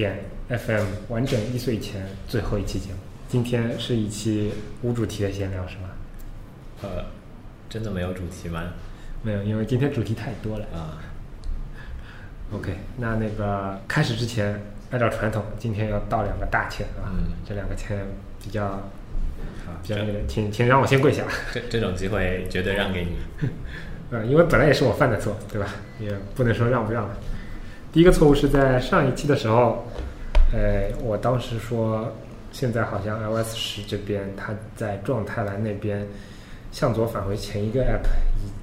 点 FM 完整一岁前最后一期节目，今天是一期无主题的闲聊，是吗？呃，真的没有主题吗？没有，因为今天主题太多了。啊，OK，那那个开始之前，按照传统，今天要道两个大歉啊。嗯这两个歉比较啊比较那个，请请让我先跪下。这这种机会绝对让给你。呃，因为本来也是我犯的错，对吧？也不能说让不让了。第一个错误是在上一期的时候，呃，我当时说，现在好像 iOS 十这边它在状态栏那边向左返回前一个 app，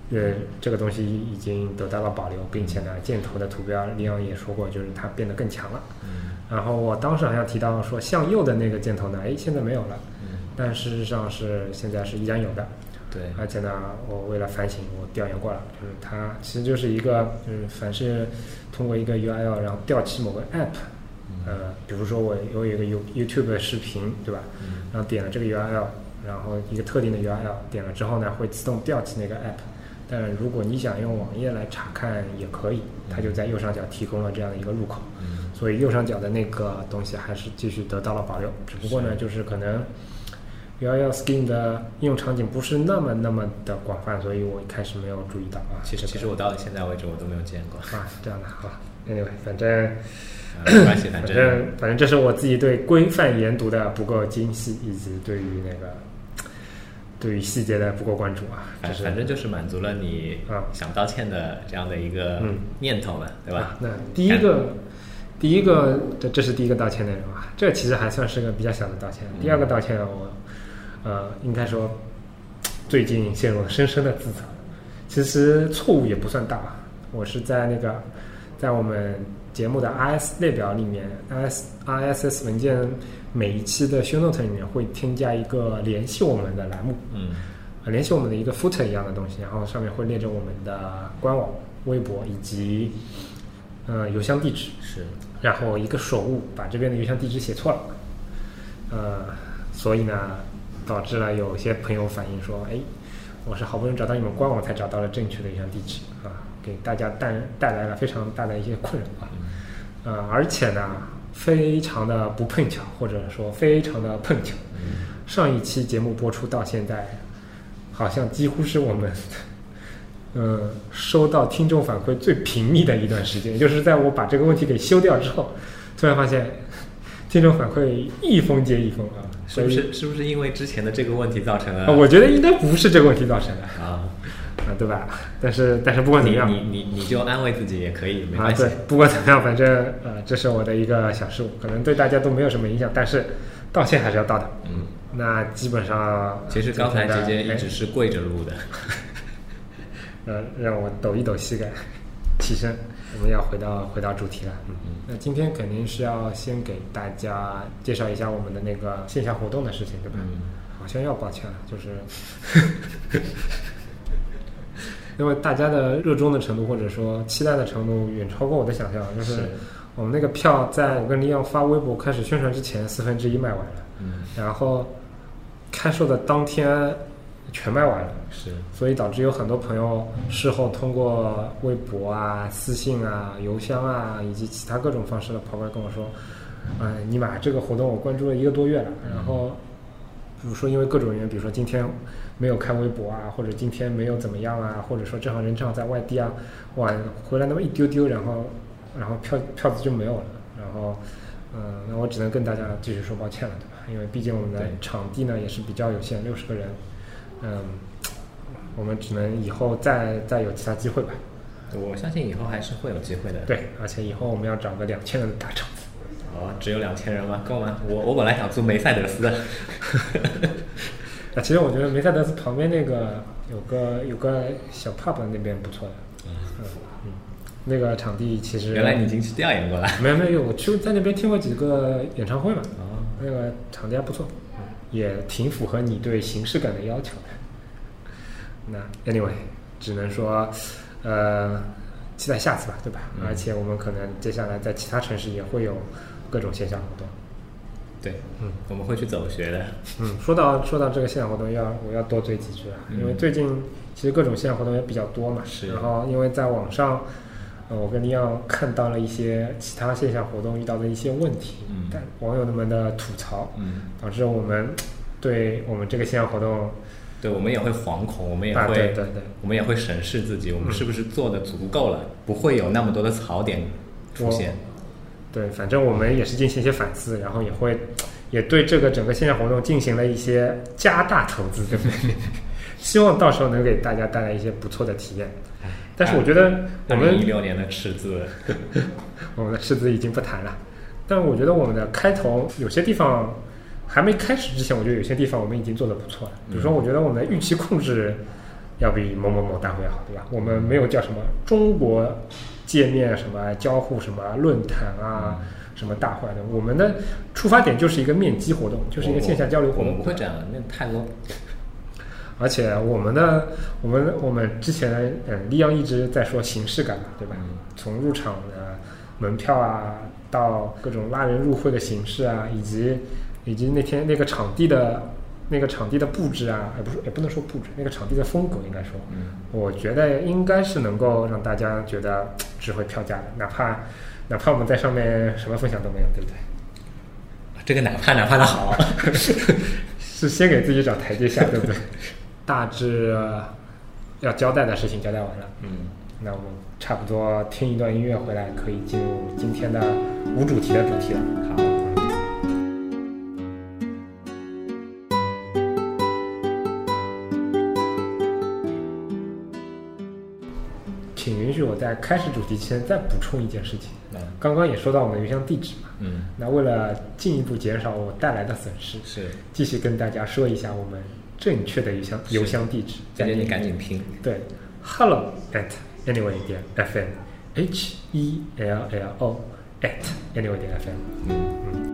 已呃，这个东西已经得到了保留，并且呢，箭头的图标，李阳也说过，就是它变得更强了。嗯然后我当时好像提到说，向右的那个箭头呢，哎，现在没有了，嗯，但事实上是现在是依然有的。对，而且呢，我为了反省，我调研过了，就是它其实就是一个，就是凡是通过一个 URL，然后调起某个 app，呃，比如说我我有一个 You YouTube 的视频，对吧？嗯然后点了这个 URL，然后一个特定的 URL 点了之后呢，会自动调起那个 app。但如果你想用网页来查看也可以，它就在右上角提供了这样的一个入口。嗯所以右上角的那个东西还是继续得到了保留，只不过呢，就是可能 URL Skin 的应用场景不是那么那么的广泛，所以我一开始没有注意到啊。其实其实我到现在为止我都没有见过。啊是这样的，好，Anyway，反正啊没关系，反正反正这是我自己对规范研读的不够精细，以及对于那个对于细节的不够关注啊。反反正就是满足了你啊想道歉的这样的一个嗯念头嘛，对吧啊？那第一个，第一个，这这是第一个道歉内容啊，这其实还算是个比较小的道歉。第二个道歉，我呃应该说最近陷入了深深的自责。其实错误也不算大，我是在那个在我们节目的 RS 列表里面，RS RSS 文件每一期的 show note 里面会添加一个联系我们的栏目。嗯呃联系我们的一个 footer 一样的东西，然后上面会列着我们的官网、微博以及呃邮箱地址，是然后一个手误把这边的邮箱地址写错了，呃，所以呢，导致了有些朋友反映说，哎，我是好不容易找到你们官网才找到了正确的邮箱地址啊，给大家带带来了非常大的一些困扰啊，呃，而且呢，非常的不碰巧，或者说非常的碰巧，上一期节目播出到现在，好像几乎是我们，呃，收到听众反馈最频密的一段时间，也就是在我把这个问题给修掉之后，突然发现听众反馈一封接一封啊，是不是是不是因为之前的这个问题造成了啊？我觉得应该不是这个问题造成的啊？啊，对吧？但是但是不管怎么样，你你你你就安慰自己也可以，没啊，关系对。，不管怎么样，反正呃，这是我的一个小失误，可能对大家都没有什么影响，但是道歉还是要道的。嗯，那基本上，其实刚才姐姐一直是跪着录的。呃，让我抖一抖膝盖，起身。我们要回到回到主题了。嗯，那今天肯定是要先给大家介绍一下我们的那个线下活动的事情，对吧？嗯好像要抱歉了，就是 因为大家的热衷的程度或者说期待的程度远超过我的想象，就是是我们那个票在我跟李阳发微博开始宣传之前，四分之一卖完了，嗯，然后开售的当天全卖完了。是所以导致有很多朋友事后通过微博啊、私信啊、邮箱啊，以及其他各种方式的跑过来跟我说：“嗯、你买这个活动我关注了一个多月了，然后比如说因为各种原因，比如说今天没有看微博啊，或者今天没有怎么样啊，或者说正好人正好在外地啊，晚回来那么一丢丢，然后然后票票子就没有了，然后嗯，那我只能跟大家继续说抱歉了，对吧？因为毕竟我们的场地呢也是比较有限，六十个人，嗯。我们只能以后再再有其他机会吧。我相信以后还是会有机会的。，对，而且以后我们要找个两千人的大场子。哦，只有两千人吗？够吗？我我本来想租梅赛德斯的。啊，其实我觉得梅赛德斯旁边那个有个有个小 pub 那边不错的，嗯嗯，那个场地其实原来你已经去调研过了。没有没有，我去在那边听过几个演唱会嘛，哦，那个场地还不错，嗯，也挺符合你对形式感的要求的。那 anyway，只能说，呃，期待下次吧，对吧？嗯而且我们可能接下来在其他城市也会有各种线下活动。对，嗯，我们会去走学的。嗯，说到说到这个线下活动，要我要多嘴几句啊，嗯因为最近其实各种线下活动也比较多嘛，是然后因为在网上，呃，我跟李阳看到了一些其他线下活动遇到的一些问题，嗯但网友们的吐槽，嗯，导致我们对我们这个线下活动对，我们也会惶恐，我们也啊，会，对对对，我们也会审视自己，我们嗯是不是做的足够了，不会有那么多的槽点出现。对，反正我们也是进行一些反思，然后也会也对这个整个线下活动进行了一些加大投资，对不对？希望到时候能给大家带来一些不错的体验。但是我觉得我们一六年的赤字，我们的赤字已经不谈了，但我觉得我们的开头有些地方还没开始之前，我觉得有些地方我们已经做得不错了。比如说，我觉得我们的预期控制要比某某某大会好，对吧？我们没有叫什么中国界面什么交互什么论坛啊。什么大会的？我们的出发点就是一个面基活动，就是一个线下交流活动。我们不会这样的，那太 low。而且我们的我们我们之前嗯，利昂一直在说形式感嘛，对吧？嗯从入场的门票啊，到各种拉人入会的形式啊，以及以及那天那个场地的那个场地的布置啊，也不是也不能说布置，那个场地的风格应该说，嗯，我觉得应该是能够让大家觉得值回票价的，哪怕哪怕我们在上面什么分享都没有，对不对？这个哪怕哪怕的好，是先给自己找台阶下，对不对？大致要交代的事情交代完了，嗯，那我们差不多听一段音乐回来，可以进入今天的无主题的主题了。好，请允许我在开始主题前再补充一件事情。嗯。刚刚也说到我们的邮箱地址嘛，嗯，那为了进一步减少我带来的损失，是，继续跟大家说一下我们正确的邮箱邮箱地址。姐姐你赶紧拼，对，hello at anyway 点 fm，h e l l o at anyway 点 fm。嗯嗯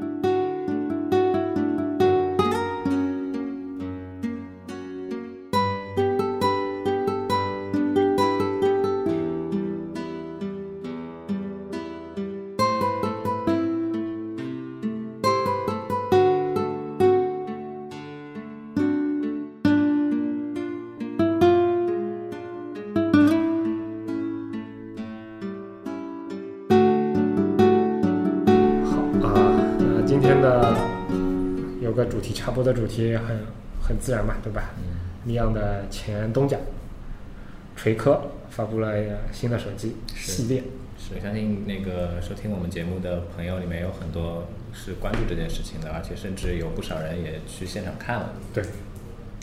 的主题很很自然嘛，对吧？嗯尼昂的前东家锤科发布了新的手机系列，是，相信那个收听我们节目的朋友里面有很多是关注这件事情的，而且甚至有不少人也去现场看了。对，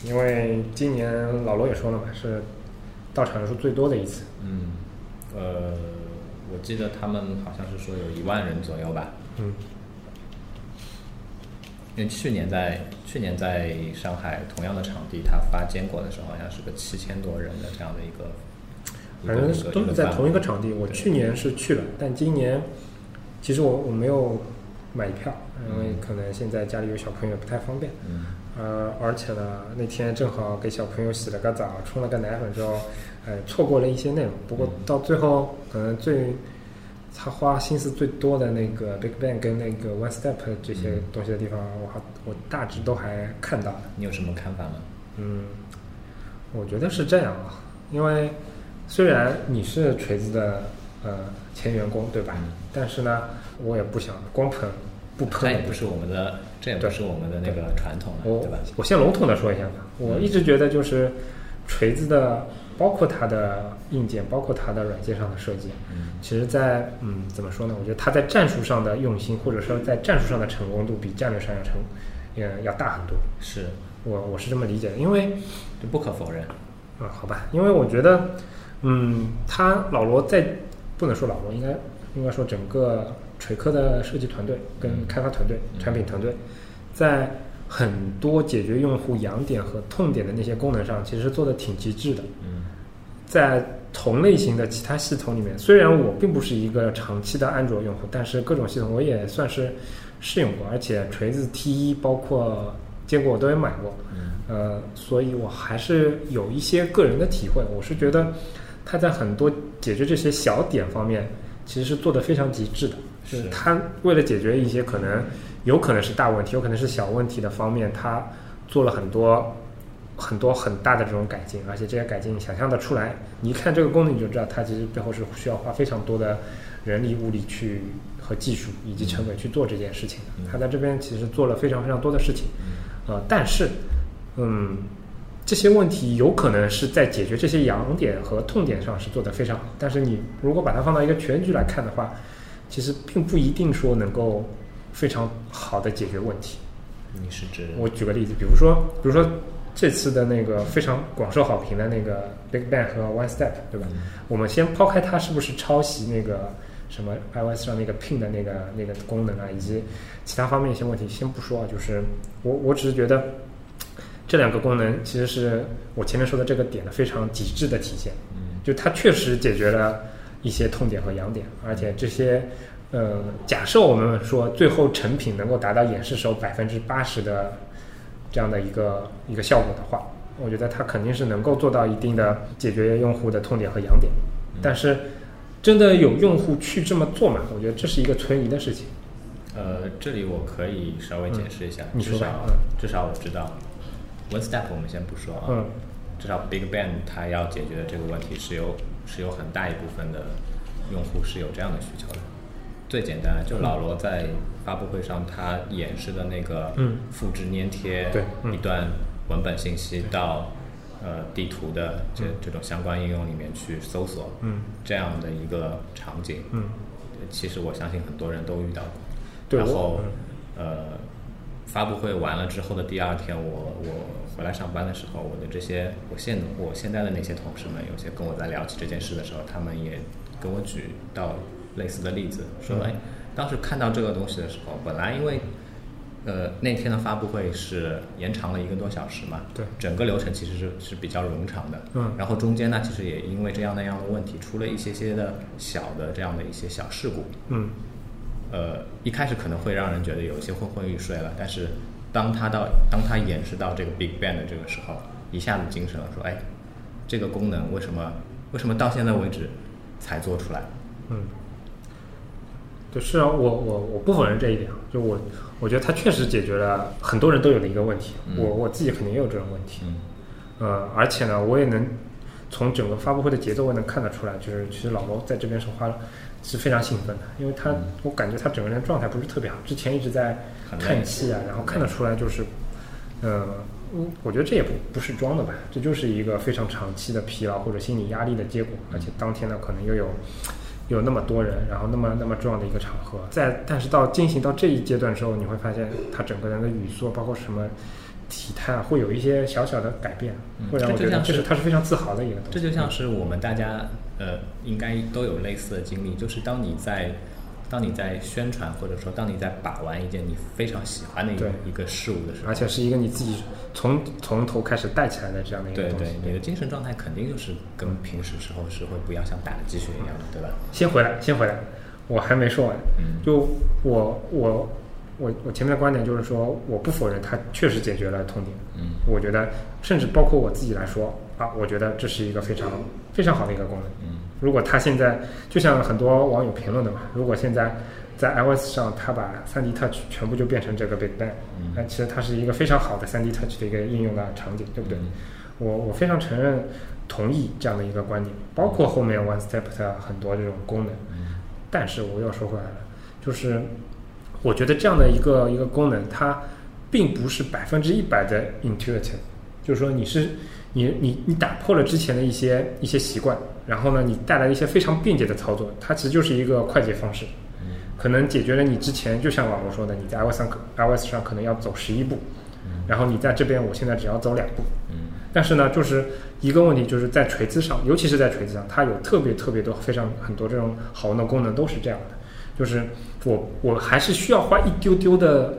因为今年老罗也说了嘛，是到场人数最多的一次。嗯，呃，我记得他们好像是说有一万人左右吧，嗯，因为去年在去年在上海同样的场地，他发坚果的时候，好像是个七千多人的这样的一个，反正是都是在同一个场。地。我去年是去了，但今年其实我我没有买票，因为可能现在家里有小朋友不太方便。嗯呃，而且呢，那天正好给小朋友洗了个澡，冲了个奶粉之后，呃，错过了一些内容。不过嗯到最后，可能最他花心思最多的那个 Big Bang 跟那个 One Step 这些嗯东西的地方，我还我大致都还看到了。你有什么看法吗？嗯，我觉得是这样啊，因为虽然你是锤子的呃前员工，对吧？嗯但是呢，我也不想光喷不喷这也不是我们的，这也不是我们的那个传统了，我对吧？我先笼统的说一下吧，我一直觉得就是锤子的，包括它的硬件，包括它的软件上的设计，嗯其实在嗯怎么说呢？我觉得它在战术上的用心，或者说在战术上的成功度，比战略上要成，嗯要大很多。是，我我是这么理解的，因为这不可否认。啊，好吧，因为我觉得，嗯，他老罗在不能说老罗，应该应该说整个锤科的设计团队跟嗯开发团队、嗯产品团队，在很多解决用户痒点和痛点的那些功能上，其实做的挺极致的。嗯在同类型的其他系统里面，虽然我并不是一个长期的安卓用户，但是各种系统我也算是试用过，而且锤子 T 一包括坚果我都有买过。嗯呃，所以我还是有一些个人的体会。我是觉得它在很多解决这些小点方面，其实是做的非常极致的。就是是他为了解决一些可能有可能是大问题，有可能是小问题的方面，它做了很多很多很大的这种改进，而且这些改进想象的出来，你一看这个功能你就知道它其实背后是需要花非常多的人力物力去和技术以及成本去做这件事情的。嗯它在这边其实做了非常非常多的事情，呃，但是嗯。这些问题有可能是在解决这些痒点和痛点上是做得非常好，但是你如果把它放到一个全局来看的话，其实并不一定说能够非常好的解决问题。你是指我举个例子，比如说，比如说这次的那个非常广受好评的那个 Big Bang 和 One Step，对吧？我们先抛开它是不是抄袭那个什么 iOS 上那个 Pin 的那个那个功能啊，以及其他方面一些问题，先不说啊，就是我我只是觉得这两个功能其实是我前面说的这个点的非常极致的体现。嗯就它确实解决了一些痛点和痒点，而且这些，呃，假设我们说最后成品能够达到演示时候百分之八十的这样的一个一个效果的话，我觉得它肯定是能够做到一定的解决用户的痛点和痒点。但是，真的有用户去这么做吗？我觉得这是一个存疑的事情。呃，这里我可以稍微解释一下，至少嗯至少我知道，One Step 我们先不说啊，嗯至少 Big Bang 它要解决的这个问题是有是有很大一部分的用户是有这样的需求的。最简单，就老罗在发布会上他演示的那个嗯。复制粘贴一段文本信息到呃地图的这这种相关应用里面去搜索，嗯。这样的一个场景，嗯，其实我相信很多人都遇到过。然后嗯。呃，发布会完了之后的第二天，我我回来上班的时候，我的这些我现我现在的那些同事们，有些跟我在聊起这件事的时候，他们也跟我举到类似的例子，说嗯。哎，当时看到这个东西的时候，本来因为呃那天的发布会是延长了一个多小时嘛，对。整个流程其实是是比较冗长的，嗯。然后中间呢，其实也因为这样那样的问题，出了一些些的小的这样的一些小事故，嗯。呃，一开始可能会让人觉得有一些昏昏欲睡了，但是当他到当他演示到这个 Big Bang 的这个时候，一下子精神了，说，哎，这个功能为什么为什么到现在为止才做出来？嗯，对，是啊，我我我不否认这一点，就我我觉得它确实解决了很多人都有的一个问题，嗯我我自己肯定也有这种问题，嗯呃，而且呢，我也能从整个发布会的节奏，我也能看得出来，就是其实老罗在这边是花了是非常兴奋的，因为他、嗯我感觉他整个人状态不是特别好，之前一直在叹气啊，然后看得出来就是，呃，嗯，我觉得这也不不是装的吧，这就是一个非常长期的疲劳或者心理压力的结果，而且当天呢可能又有。有那么多人，然后那么那么重要的一个场合，在但是到进行到这一阶段时候，你会发现他整个人的语速，包括什么体态啊，会有一些小小的改变，嗯会让我觉得这是这是他是非常自豪的一个东西。这就像是我们大家呃应该都有类似的经历，就是当你在当你在宣传或者说当你在把玩一件你非常喜欢的一个一个事物的时候，而且是一个你自己从从头开始带起来的这样的一个东西。对对，你的精神状态肯定就是跟平时时候是会不一样，像打了鸡血一样的，对吧？先回来，先回来，我还没说完。嗯就我我我我前面的观点就是说，我不否认它确实解决了痛点。嗯我觉得，甚至包括我自己来说啊，我觉得这是一个非常非常好的一个功能。嗯如果它现在就像很多网友评论的嘛，如果现在在 iOS 上它把 3D Touch 全部就变成这个 Big Bang，嗯那其实它是一个非常好的 3D Touch 的一个应用的场景，对不对？嗯我我非常承认同意这样的一个观点，包括后面 One Step 的很多这种功能。嗯但是我又说回来了，就是我觉得这样的一个一个功能，它并不是百分之一百的 intuitive，就是说你是你你你打破了之前的一些一些习惯，然后呢，你带来一些非常便捷的操作，它其实就是一个快捷方式，嗯可能解决了你之前就像网络说的，你在 iOS 上可 iOS 上可能要走十一步，然后你在这边我现在只要走两步，嗯但是呢，就是一个问题，就是在锤子上，尤其是在锤子上，它有特别特别多、非常很多这种好用的功能都是这样的。就是我我还是需要花一丢丢的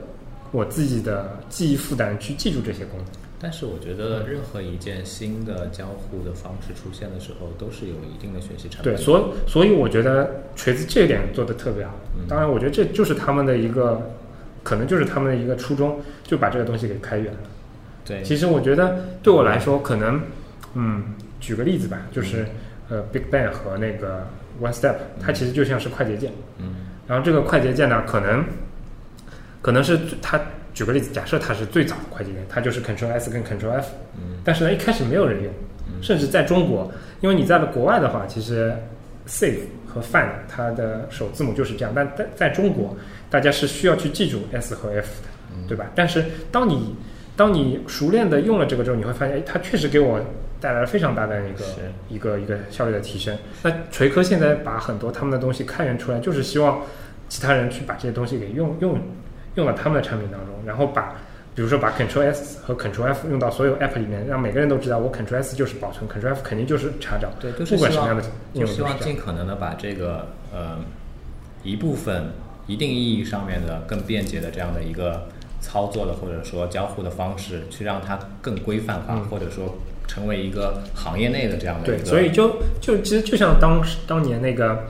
我自己的记忆负担去记住这些功能。但是我觉得任何一件新的交互的方式出现的时候，都是有一定的学习成本对，所以所以我觉得锤子这一点做的特别好嗯。当然，我觉得这就是他们的一个，可能就是他们的一个初衷，就把这个东西给开源了。对，其实我觉得对我来说，可能，嗯，举个例子吧，就是呃，Big Bang 和那个 One Step，它其实就像是快捷键。嗯然后这个快捷键呢，可能可能是它举个例子，假设它是最早的快捷键，它就是 Ctrl S 跟 Ctrl F，嗯但是呢，一开始没有人用，甚至在中国，因为你在国外的话，其实 Save 和 Find 它的首字母就是这样，但在在中国，大家是需要去记住 S 和 F 的，对吧？但是当你当你熟练的用了这个之后，你会发现，哎，它确实给我带来了非常大的一个一个一个效率的提升。那锤科现在把很多他们的东西开源出来，就是希望其他人去把这些东西给用用用到他们的产品当中，然后把比如说把 Ctrl S 和 Ctrl F 用到所有 App 里面，让每个人都知道我 Ctrl S 就是保存，Ctrl F 肯定就是查找，对，就是不管什么样的应就希望。尽可能的把这个呃一部分一定意义上面的更便捷的这样的一个操作的或者说交互的方式，去让它更规范化，嗯或者说成为一个行业内的这样的一对，个。所以就就其实就像当时当年那个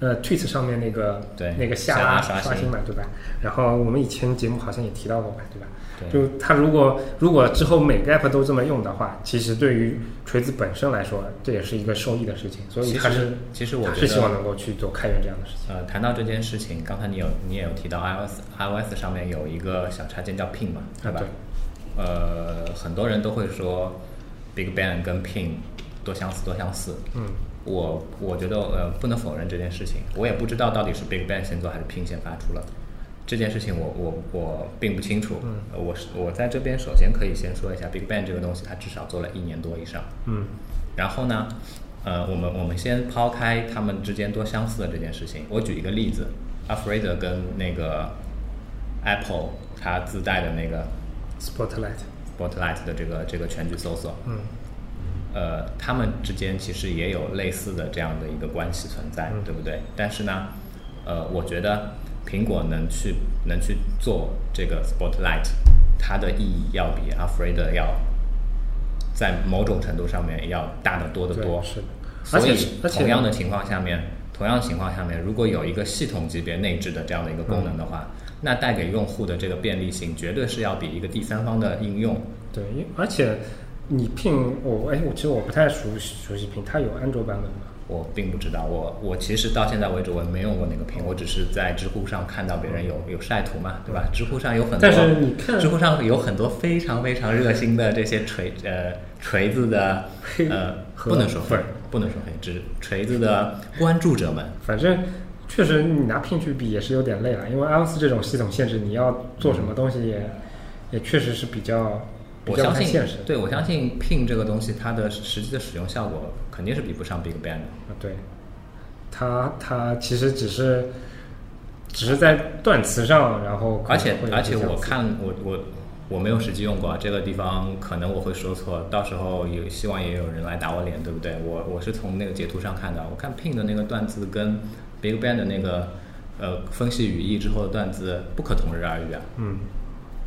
呃 Tweet 上面那个对那个下下拉拉刷新新嘛，对吧？然后我们以前节目好像也提到过吧，对吧？对就它如果如果之后每个 app 都这么用的话，其实对于锤子本身来说，这也是一个受益的事情。所以其实其实我是希望能够去做开源这样的事情。呃，谈到这件事情，刚才你有你也有提到 iOS iOS 上面有一个小插件叫 Pin 嘛，对吧？对呃，很多人都会说 Big Bang 跟 Pin 多相似多相似。嗯，我我觉得呃不能否认这件事情，我也不知道到底是 Big Bang 先做还是 Pin 先发出了这件事情我，我我并不清楚。嗯呃我是我在这边首先可以先说一下 Big Bang 这个东西，它至少做了一年多以上。嗯然后呢，呃，我们我们先抛开他们之间多相似的这件事情，我举一个例子 a f r e d 跟那个 Apple 它自带的那个，Spotlight，Spotlight 的这个这个全局搜索，嗯呃，他们之间其实也有类似的这样的一个关系存在，嗯对不对？但是呢，呃，我觉得苹果能去能去做这个 Spotlight，它的意义要比 Alfred 要在某种程度上面要大得多得多。是的所以同样的情况下面，同样的情况下面，如果有一个系统级别内置的这样的一个功能的话，那带给用户的这个便利性，绝对是要比一个第三方的应用对，因而且你 Pin 我哎，我其实我不太熟悉熟悉 Pin，它有安卓版本吗？我并不知道，我我其实到现在为止我没用过那个屏，我只是在知乎上看到别人有有晒图嘛，对吧？知乎上有很多，但是你看知乎上有很多非常非常热心的这些锤呃锤子的 呃不能说黑粉儿，不能说黑，只锤子的关注者们，反正确实你拿 Pin 去比也是有点累了，因为 iOS 这种系统限制，你要做什么东西也也确实是比较我相信。对我相信 Pin 这个东西它的实际的使用效果肯定是比不上 Big Bang 的。啊，对，它它其实只是只是在断词上，然后而且而且我看我我我没有实际用过啊，这个地方可能我会说错，到时候有希望也有人来打我脸，对不对？我我是从那个截图上看到，我看 Pin 的那个段字跟 Big Bang 的那个呃分析语义之后的段字不可同日而语啊。嗯，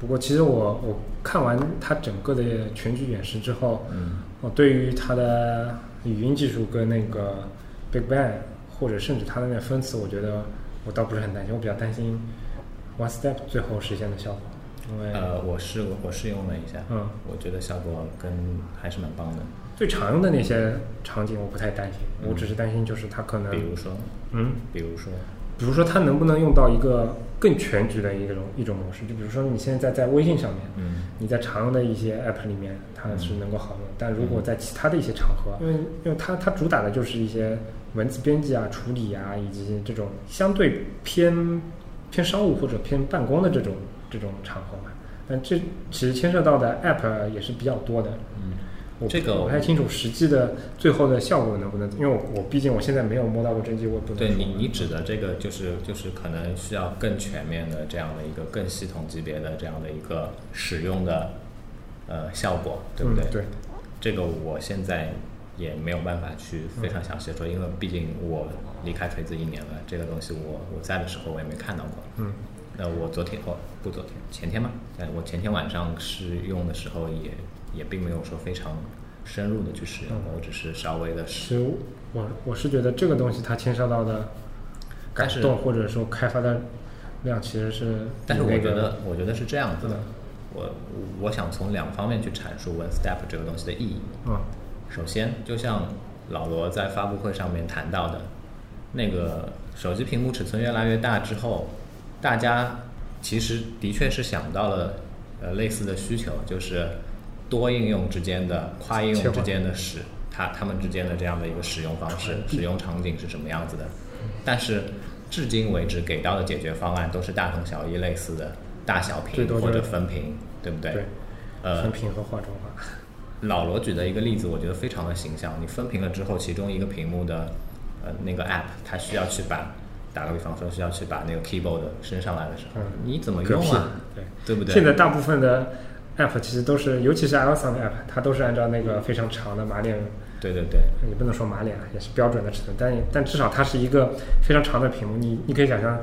不过其实我我看完它整个的全局演示之后，嗯，我对于它的语音技术跟那个 Big Bang 或者甚至它的那分词，我觉得我倒不是很担心，我比较担心 One Step 最后实现的效果，因为呃，我试过我试用了一下，嗯，我觉得效果跟还是蛮棒的。最常用的那些场景我不太担心，我只是担心就是它可能比如说，嗯。比如说，比如说，它能不能用到一个更全局的一种一种模式？就比如说，你现在在微信上面，嗯你在常用的一些 app 里面，它是能够好用。但如果在其他的一些场合，因为因为它它主打的就是一些文字编辑啊、处理啊，以及这种相对偏偏商务或者偏办公的这种这种场合嘛。但这其实牵涉到的 app 也是比较多的。这个我不太清楚实际的最后的效果能不能，因为我我毕竟我现在没有摸到过真机，我也不能对你你指的这个就是就是可能需要更全面的这样的一个更系统级别的这样的一个使用的呃效果，对不对？嗯对，这个我现在也没有办法去非常详细的说，因为毕竟我离开锤子一年了，这个东西我我在的时候我也没看到过。嗯那我昨天哦不昨天前天嘛，呃我前天晚上试用的时候也也并没有说非常深入的去使用，嗯。我只是稍微的其实我我是觉得这个东西它牵涉到的感动或者说开发的量其实是但是我觉得，我觉得是这样子的嗯，我我想从两方面去阐述 One Step 这个东西的意义。嗯。首先，就像老罗在发布会上面谈到的，那个手机屏幕尺寸越来越大之后，大家其实的确是想到了呃类似的需求，就是多应用之间的跨应用之间的使它它们之间的这样的一个使用方式、使用场景是什么样子的。但是至今为止给到的解决方案都是大同小异，类似的大小屏或者分屏，对不对？对，呃分，屏和画中画。老罗举的一个例子，我觉得非常的形象。你分屏了之后，其中一个屏幕的呃那个 app，它需要去把，打个比方说，需要去把那个 keyboard 升上来的时候，嗯你怎么用啊？对，对不对？现在大部分的 app 其实都是，尤其是 iOS 上的 app，它都是按照那个非常长的马脸，对对对，也不能说马脸啊，也是标准的尺寸，但但至少它是一个非常长的屏幕。你你可以想象，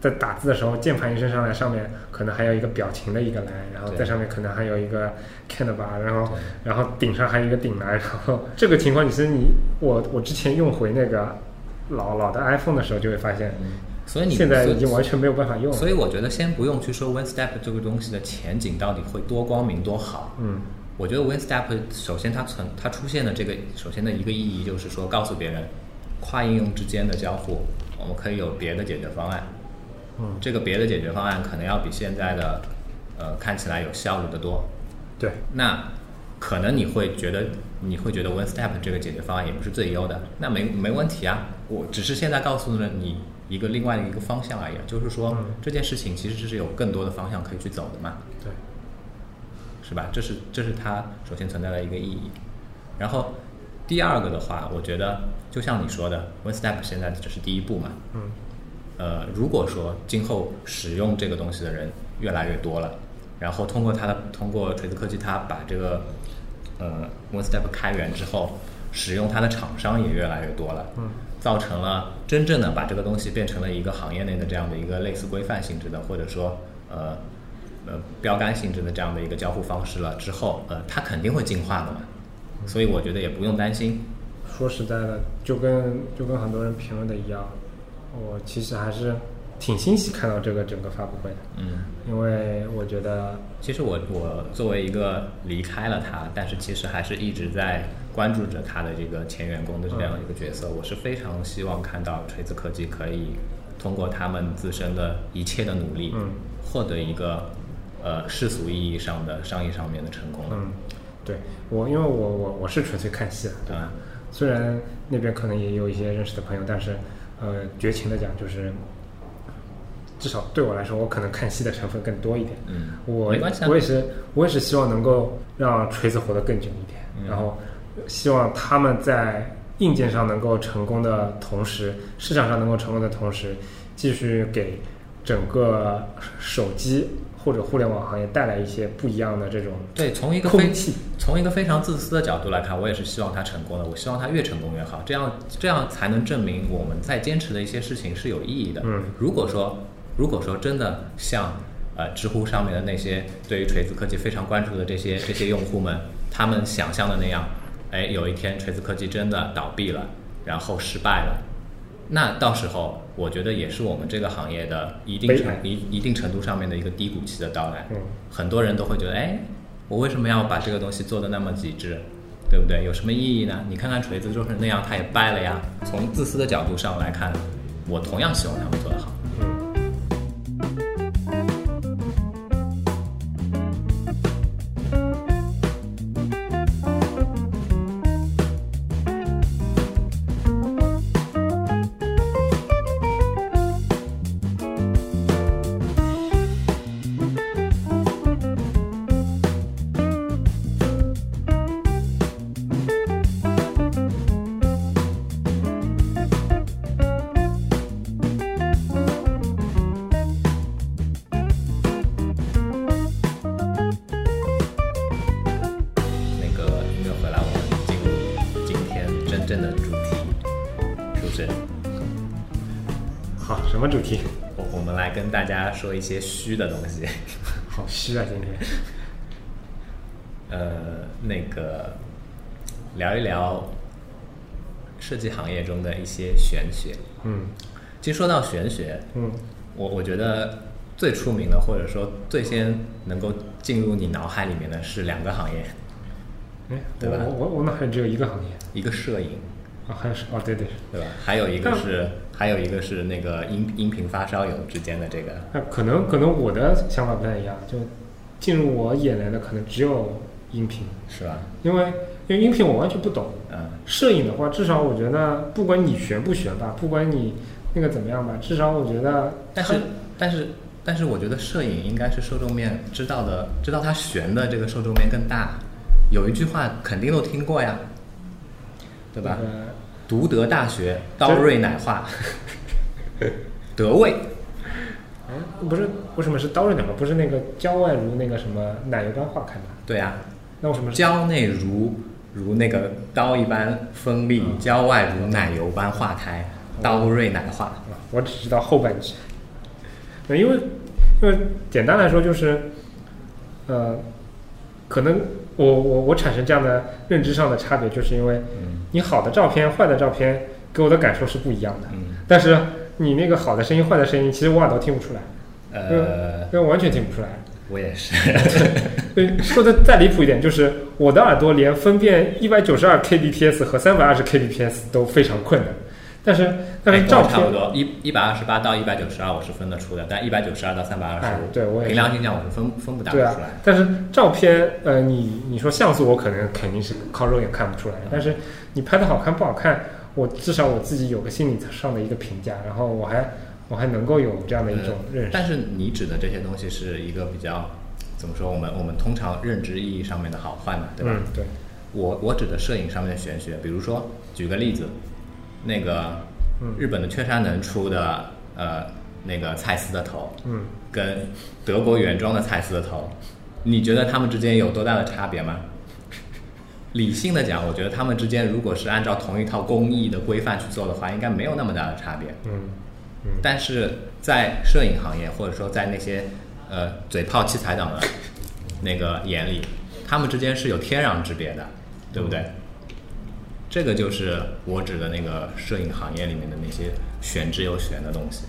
在打字的时候，键盘一伸上来，上面可能还有一个表情的一个栏，然后在上面可能还有一个 canva，然后然后顶上还有一个顶栏，然后这个情况，其实你我我之前用回那个老老的 iPhone 的时候，就会发现，所以你现在已经完全没有办法用了。所以我觉得先不用去说 WinStep 这个东西的前景到底会多光明多好。嗯，我觉得 WinStep 首先它存它出现的这个首先的一个意义就是说告诉别人，跨应用之间的交互，我们可以有别的解决方案。嗯，这个别的解决方案可能要比现在的呃看起来有效率的多。对，那可能你会觉得你会觉得 OneStep 这个解决方案也不是最优的，那没没问题啊。我只是现在告诉了你一个另外的一个方向而已，就是说、嗯。这件事情其实是有更多的方向可以去走的嘛，对，是吧？这是这是它首先存在的一个意义。然后第二个的话，我觉得就像你说的，OneStep 现在只是第一步嘛，嗯，呃，如果说今后使用这个东西的人越来越多了，然后通过它的通过锤子科技，它把这个呃 OneStep 开源之后，使用它的厂商也越来越多了，嗯，造成了真正的把这个东西变成了一个行业内的这样的一个类似规范性质的，或者说呃呃标杆性质的这样的一个交互方式了之后，呃，它肯定会进化的嘛，所以我觉得也不用担心，说实在的，就跟就跟很多人评论的一样，我其实还是挺欣喜看到这个整个发布会的，嗯。因为我觉得，其实我我作为一个离开了他，但是其实还是一直在关注着他的这个前员工的这样一个角色，我是非常希望看到锤子科技可以通过他们自身的一切的努力，嗯。获得一个呃世俗意义上的商业上面的成功了，嗯，对我，因为我我我是纯粹看戏的，对吧？虽然那边可能也有一些认识的朋友，但是呃，绝情的讲，就是至少对我来说，我可能看戏的成分更多一点。嗯我我也是我也是希望能够让锤子活得更久一点，嗯然后希望他们在硬件上能够成功的同时，市场上能够成功的同时，继续给整个手机或者互联网行业带来一些不一样的这种对，从一个非空气。从一个非常自私的角度来看，我也是希望他成功的。我希望他越成功越好，这样这样才能证明我们在坚持的一些事情是有意义的。嗯如果说如果说真的像呃知乎上面的那些对于锤子科技非常关注的这些这些用户们，他们想象的那样，哎，有一天锤子科技真的倒闭了，然后失败了，那到时候我觉得也是我们这个行业的一定程一一定程度上面的一个低谷期的到来。嗯很多人都会觉得，哎，我为什么要把这个东西做的那么极致，对不对？有什么意义呢？你看看锤子就是那样，它也败了呀。从自私的角度上来看，我同样希望他们做得好。说一些虚的东西。好虚啊，今天。呃，那个聊一聊设计行业中的一些玄学。嗯其实说到玄学，嗯我我觉得最出名的，或者说最先能够进入你脑海里面的是两个行业，哎，对吧我我脑海只有一个行业。一个摄影，啊，还有是哦，对对，对吧？还有一个是还有一个是那个音音频发烧友之间的这个，那可能可能我的想法不太一样，就进入我眼帘的可能只有音频，是吧？因为因为音频我完全不懂。嗯摄影的话，至少我觉得，不管你学不学吧，不管你那个怎么样吧，至少我觉得，但是但是但是，我觉得摄影应该是受众面知道的，知道它悬的这个受众面更大。有一句话肯定都听过呀，对吧？呃独德大学刀锐奶化，德味嗯，不是为什么是刀刃的话，不是那个郊外如那个什么奶油般化开吗？对呀、那为什么是？蕉内如如那个刀一般锋利，郊外如奶油般化开，刀锐奶画。啊我只知道后半句。呃因为因为简单来说就是，呃，可能我我我产生这样的认知上的差别，就是因为嗯。你好的照片、坏的照片给我的感受是不一样的，嗯。但是你那个好的声音、坏的声音，其实我耳朵听不出来，呃，因为完全听不出来。我也是。对，说的再离谱一点，就是我的耳朵连分辨一百九十二 kbps 和三百二十 kbps 都非常困难，但是但哎是照片差不，多，一一百二十八到一百九十二我是分得出的，但一百九十二到三百二十哎五，对我也凭良心讲我是分分不大出来。，但是照片，呃，你你说像素，我可能肯定是靠肉眼看不出来，但是你拍的好看不好看，我至少我自己有个心理上的一个评价，然后我还我还能够有这样的一种认识。但是你指的这些东西是一个比较怎么说？我们我们通常认知意义上面的好坏嘛，对吧？嗯，对，我我指的摄影上面的玄学，比如说举个例子，那个嗯日本的雀山能出的呃那个蔡司的头，嗯，跟德国原装的蔡司的头，你觉得他们之间有多大的差别吗？理性的讲，我觉得他们之间如果是按照同一套工艺的规范去做的话，应该没有那么大的差别。嗯嗯但是在摄影行业，或者说在那些呃嘴炮器材党的那个眼里，他们之间是有天壤之别的，对不对？这个就是我指的那个摄影行业里面的那些玄之又玄的东西，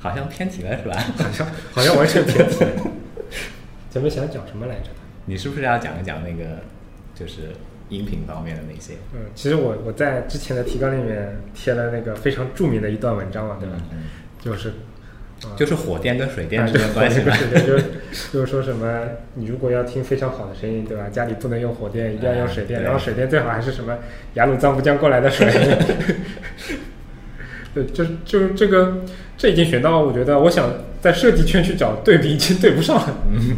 好像偏题了是吧？好像好像完全偏题了。前面想讲什么来着？你是不是要讲一讲那个就是音频方面的那些？嗯，其实我我在之前的提纲里面贴了那个非常著名的一段文章嘛，对吧？嗯就是啊就是火电跟水电啊之间的关系吧？对，就是就是说什么，你如果要听非常好的声音，对吧？家里不能用火电，一定要用水电，然后水电最好还是什么雅鲁藏布江过来的水。对，就是就是这个，这已经选到，我觉得我想在设计圈去找对比，已经对不上了。嗯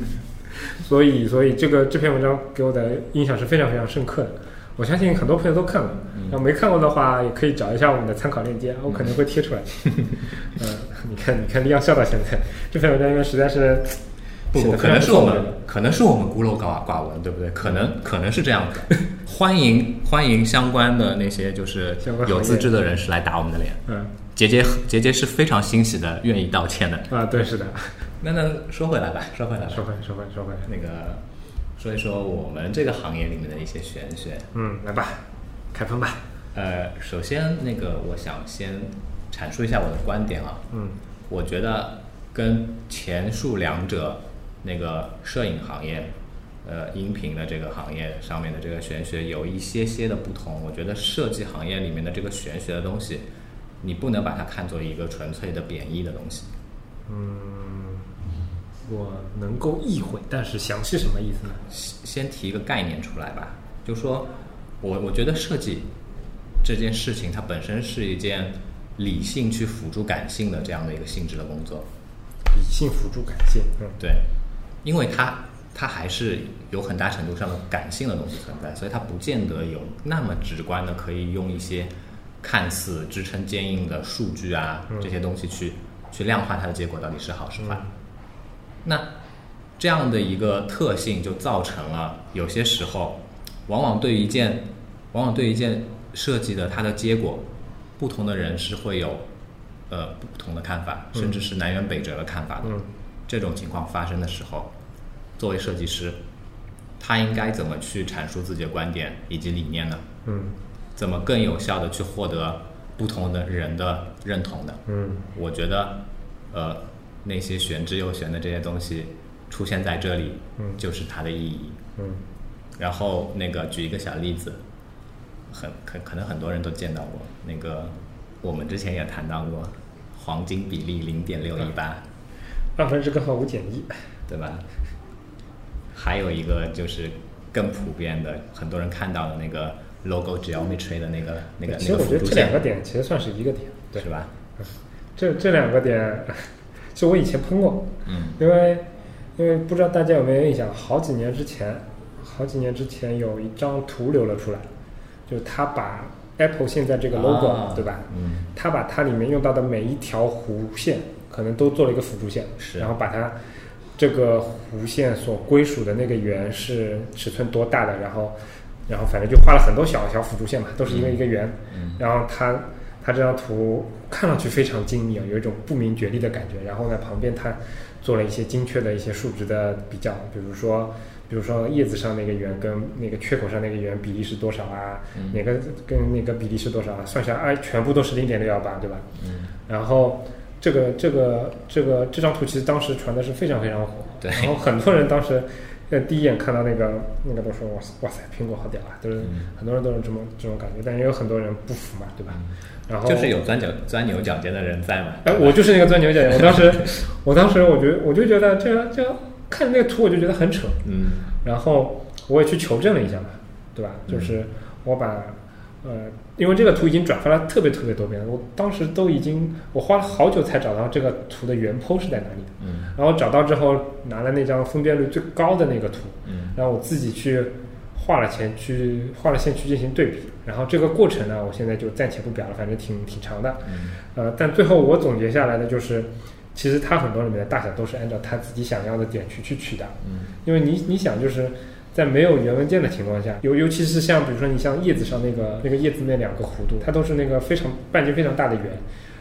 所以，所以这个这篇文章给我的印象是非常非常深刻的。我相信很多朋友都看过，嗯要没看过的话，也可以找一下我们的参考链接，我可能会贴出来。嗯，你看，你看，李阳笑到现在，这篇文章因为实在是不不，可能是我们可能是我们孤陋寡寡闻，对不对？可能可能是这样的。欢迎欢迎相关的那些就是有资质的人士来打我们的脸。嗯杰杰杰杰是非常欣喜的，愿意道歉的。啊，对，是的。那那说回来吧，说回来吧，说回说回说回，那个说一说我们这个行业里面的一些玄学。嗯，来吧，开喷吧。呃，首先那个我想先阐述一下我的观点啊。嗯我觉得跟前述两者那个摄影行业、呃音频的这个行业上面的这个玄学有一些些的不同。我觉得设计行业里面的这个玄学的东西，你不能把它看作一个纯粹的贬义的东西。嗯，我能够意会，但是详细什么意思呢？先先提一个概念出来吧，就说我我觉得设计这件事情它本身是一件理性去辅助感性的这样的一个性质的工作。理性辅助感性。嗯对，因为它它还是有很大程度上的感性的东西存在，所以它不见得有那么直观的可以用一些看似支撑坚硬的数据啊嗯这些东西去去量化它的结果到底是好是坏。嗯那这样的一个特性就造成了有些时候，往往对一件往往对一件设计的它的结果，不同的人是会有呃不同的看法，嗯甚至是南辕北辙的看法的。嗯这种情况发生的时候，作为设计师，他应该怎么去阐述自己的观点以及理念呢？嗯怎么更有效的去获得不同的人的认同呢？嗯我觉得，呃，那些玄之又玄的这些东西出现在这里，嗯就是它的意义。嗯然后那个举一个小例子，很可可能很多人都见到过那个，我们之前也谈到过，黄金比例零点六一八，二分之根号五减一，对吧？还有一个就是更普遍的，很多人看到的那个 logo geometry 的那个那个其实我觉得这两个，点其实算是一个点，对是吧？这这两个点，就我以前喷过，嗯因为因为不知道大家有没有印象，好几年之前，好几年之前有一张图流了出来，就是他把 Apple 现在这个 logo、啊对吧？嗯，他把它里面用到的每一条弧线，可能都做了一个辅助线，是然后把它这个弧线所归属的那个圆是尺寸多大的，然后然后反正就画了很多小小辅助线嘛，都是因为一个圆，嗯然后它他这张图看上去非常精密啊，有一种不明觉厉的感觉。然后呢，旁边他做了一些精确的一些数值的比较，比如说，比如说叶子上那个圆跟那个缺口上那个圆比例是多少啊？嗯哪个跟那个比例是多少啊？算下来，哎，全部都是零点六幺八，对吧？嗯，然后这个这个这个这张图其实当时传的是非常非常火，对然后很多人当时呃第一眼看到那个那个都说哇塞哇塞苹果好屌啊，都是、嗯很多人都是这么这种感觉，但也有很多人不服嘛，对吧？然后就是有钻牛钻牛角尖的人在嘛。哎，我就是那个钻牛角尖，我当时 我当时我觉得我就觉得这个这个看那个图我就觉得很扯，嗯然后我也去求证了一下嘛，对吧？嗯就是我把呃，因为这个图已经转发了特别特别多遍了，我当时都已经我花了好久才找到这个图的原 po 是在哪里的。嗯然后找到之后，拿了那张分辨率最高的那个图，嗯然后我自己去画了线去画了线去进行对比。然后这个过程呢，我现在就暂且不表了，反正挺挺长的。嗯呃，但最后我总结下来的就是，其实它很多里面的大小都是按照它自己想要的点去去取的。嗯因为你你想就是在没有原文件的情况下，尤尤其是像比如说你像叶子上那个那个叶子那两个弧度，它都是那个非常半径非常大的圆。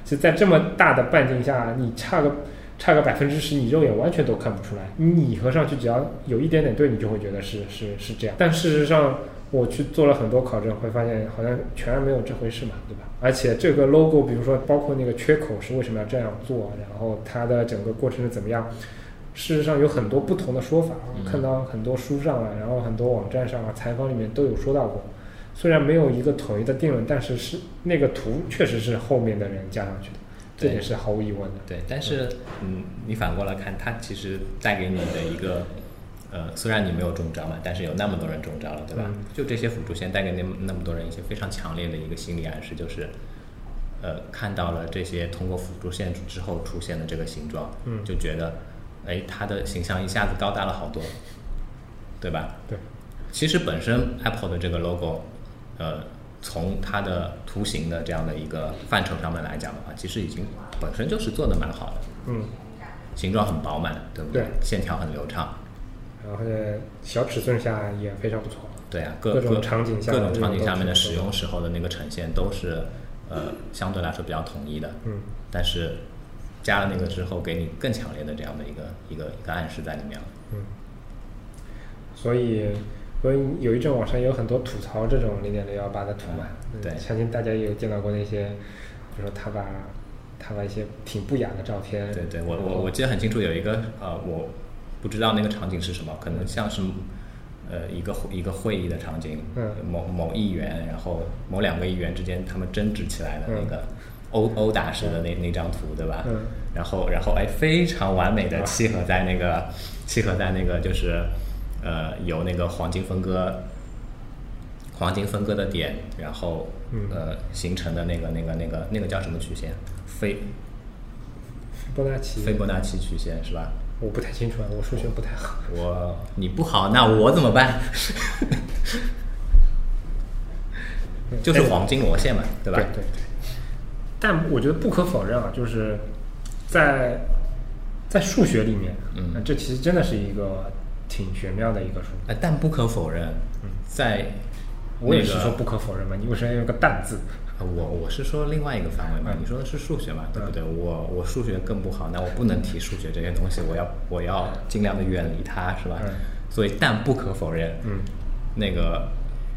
其实，在这么大的半径下，你差个差个百分之十，你肉眼完全都看不出来。你拟合上去，只要有一点点对，你就会觉得是是是这样。但事实上，我去做了很多考证，会发现好像全然没有这回事嘛，对吧？而且这个 logo，比如说包括那个缺口是为什么要这样做，然后它的整个过程是怎么样，事实上有很多不同的说法。我嗯看到很多书上啊，然后很多网站上啊，采访里面都有说到过。虽然没有一个统一的定论，但是是那个图确实是后面的人加上去的，这对点是毫无疑问的。对，但是嗯，你反过来看，它其实带给你的一个，呃，虽然你没有中招嘛，但是有那么多人中招了，对吧？嗯。就这些辅助线带给那么那么多人一些非常强烈的一个心理暗示，就是，呃，看到了这些通过辅助线之后出现的这个形状，嗯。就觉得，哎，它的形象一下子高大了好多，对吧？对，其实本身 Apple 的这个 logo，呃，从它的图形的这样的一个范畴上面来讲的话，其实已经本身就是做的蛮好的，嗯，形状很饱满，对不对。线条很流畅，然后呢，小尺寸下也非常不错。对啊，各各种场景下各种场景下面的使用时候的那个呈现都是，呃，相对来说比较统一的，嗯，但是加了那个之后，给你更强烈的这样的一个一个一个暗示在里面了。嗯所以，所以有一阵网上也有很多吐槽这种零点六幺八的图嘛。嗯对相信大家也有见到过那些，比如说他把他把一些挺不雅的照片。对对，我我我记得很清楚，有一个呃，我不知道那个场景是什么，可能像是呃一个会一个会议的场景，嗯某某议员，然后某两个议员之间他们争执起来的那嗯个殴殴打式的那那张图，对吧？嗯然后然后哎，非常完美的契合在那个契合在那个就是呃由那个黄金分割。黄金分割的点，然后、嗯呃形成的那个那个那个那个叫什么曲线？非斐波那契，斐波那契曲线是吧？我不太清楚啊，我数学不太好。我你不好，那我怎么办？就是黄金螺线嘛，对吧？对对对。但我觉得不可否认啊，就是在在数学里面，嗯呃这其实真的是一个挺玄妙的一个数。哎但不可否认，在那个我也是说不可否认嘛，你为什么要用个“但”字？呃我我是说另外一个范围嘛，嗯你说的是数学嘛，对不对？我我数学更不好，那我不能提数学这些东西，我要我要尽量的远离它，是吧？嗯所以，但不可否认，嗯那个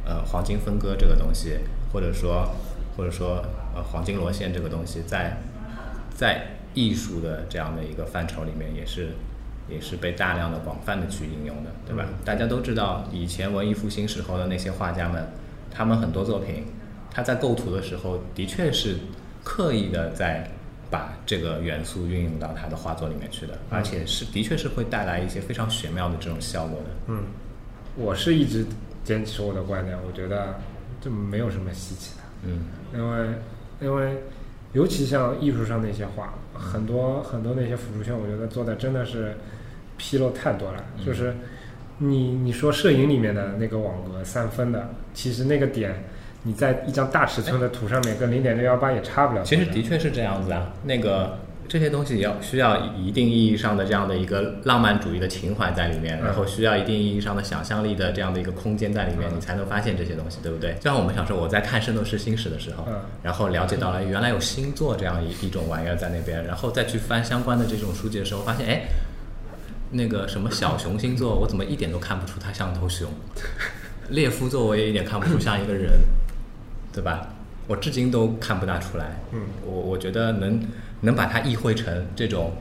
呃黄金分割这个东西，或者说或者说呃黄金螺线这个东西，在在艺术的这样的一个范畴里面，也是也是被大量的广泛的去应用的，对吧？嗯大家都知道，以前文艺复兴时候的那些画家们，他们很多作品，他在构图的时候的确是刻意的在把这个元素运用到他的画作里面去的，而且是的确是会带来一些非常玄妙的这种效果的。嗯，我是一直坚持我的观点，我觉得这没有什么稀奇的，嗯因为因为尤其像艺术上那些画，很多很多那些辅助线，我觉得做的真的是纰漏太多了，嗯就是你你说摄影里面的那个网格三分的，其实那个点你在一张大尺寸的图上面跟零点六幺八也差不了其。实的确是这样子啊，那个这些东西要需要一定意义上的这样的一个浪漫主义的情怀在里面，嗯然后需要一定意义上的想象力的这样的一个空间在里面，嗯你才能发现这些东西，对不对？就像我们小时候我在看《圣斗士星矢》的时候嗯，然后了解到了原来有星座这样一一种玩意儿在那边，然后再去翻相关的这种书籍的时候，发现哎。那个什么小熊星座，我怎么一点都看不出它像头熊？猎夫座我也一点看不出像一个人，对吧？我至今都看不大出来。嗯我我觉得能能把它意会成这种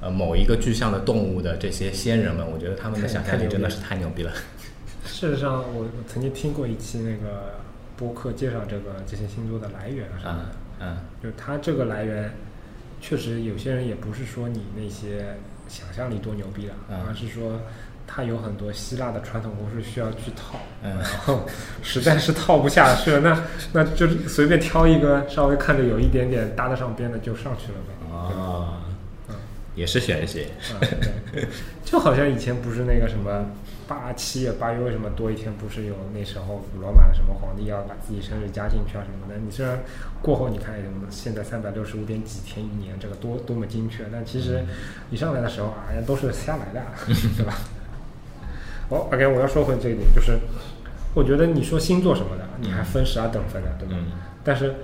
呃某一个具象的动物的这些仙人们，我觉得他们的想象力真的是太牛逼了。事实上，我我曾经听过一期那个播客介绍这个这些星座的来源啊什么啊的，啊就是它这个来源，确实有些人也不是说你那些想象力多牛逼了，嗯而是说它有很多希腊的传统公式需要去套，嗯然后实在是套不下去了，那那就随便挑一个稍微看着有一点点搭得上边的就上去了呗，啊？哦嗯，也是玄学。嗯，对，就好像以前不是那个什么八七月八月为什么多一天？不是有那时候古罗马的什么皇帝要把自己生日加进去啊什么的？你虽然过后你看，现在三百六十五点几天一年，这个多多么精确，但其实你上来的时候啊，都是瞎来的，对吧？哦，OK，我要说回这一点，就是我觉得你说星座什么的，你还分十二等分的，对吧？嗯但是，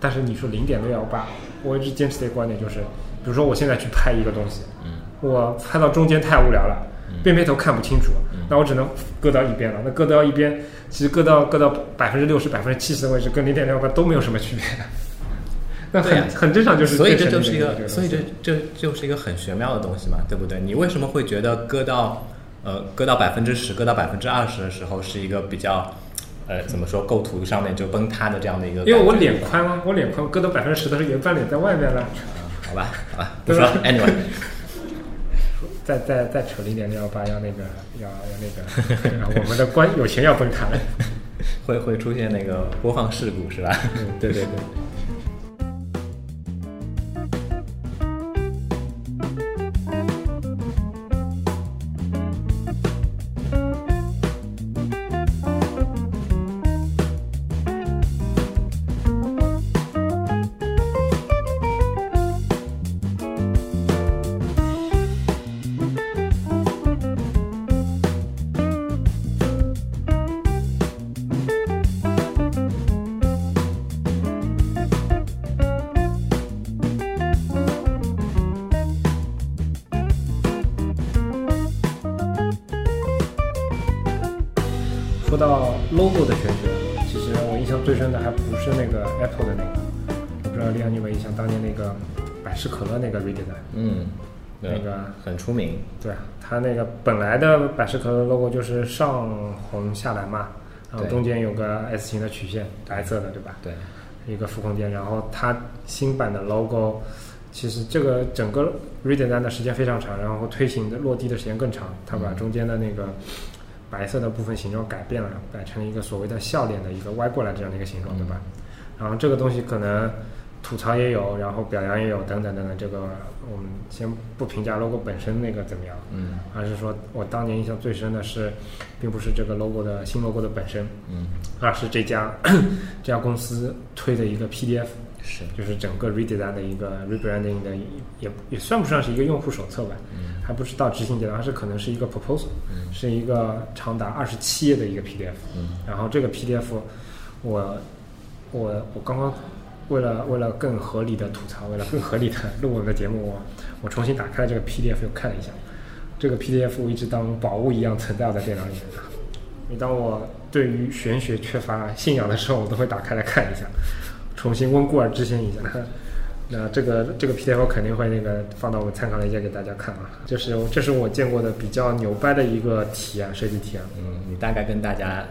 但是你说零点六幺八，我一直坚持的观点就是，比如说我现在去拍一个东西，嗯我拍到中间太无聊了，边边头看不清楚，那我只能搁到一边了。那搁到一边，其实搁到搁到百分之六十、百分之七十的位置，跟零点六八都没有什么区别。那很、很正常，就是所以这就是一个，所以这这就是一个很玄妙的东西嘛，对不对？你为什么会觉得搁到呃搁到百分之十、搁到百分之二十的时候是一个比较呃怎么说构图上面就崩塌的这样的一个？因为我脸宽吗，我脸宽，割到百分之十的时候有一半脸在外面了。好吧，好吧，不说 anyway，再再再扯零点六幺八，要那个要要那个，我们的关有钱要崩塌了。会会出现那个播放事故是吧？嗯，对对对。最深的还不是那个 Apple 的那个，我不知道李阳你有没有印象，当年那个百事可乐那个 redesign，嗯，对那个很出名，对啊，它那个本来的百事可乐 logo 就是上红下蓝嘛，然后中间有个 S 型的曲线，白色的，对吧？对，一个负空间，然后它新版的 logo，其实这个整个 redesign 的时间非常长，然后推行的落地的时间更长，它把嗯。中间的那个白色的部分形状改变了，改成了一个所谓的笑脸的一个歪过来这样的一个形状，对吧？然后这个东西可能吐槽也有，然后表扬也有，等等等等，这个我们先不评价 logo 本身那个怎么样，嗯而是说我当年印象最深的是，并不是这个 logo 的新 logo 的本身，嗯，而是这家 这家公司推的一个 PDF，是，就是整个 redesign 的一个 rebranding 的，也也算不上是一个用户手册吧，嗯。还不是到执行阶段，而是可能是一个 proposal，、嗯。是一个长达二十七页的一个 PDF。嗯。然后这个 PDF，我我我刚刚为了为了更合理的吐槽，为了更合理的录我们的节目，我我重新打开了这个 PDF 又看了一下，这个 PDF 我一直当宝物一样存在我的电脑里面。每当我对于玄学缺乏信仰的时候，我都会打开来看一下，重新温故而知新一下。那这个这个 PDF 肯定会那个放到我们参考链接给大家看啊，就是这是我见过的比较牛掰的一个提案设计提案。嗯，你大概跟大家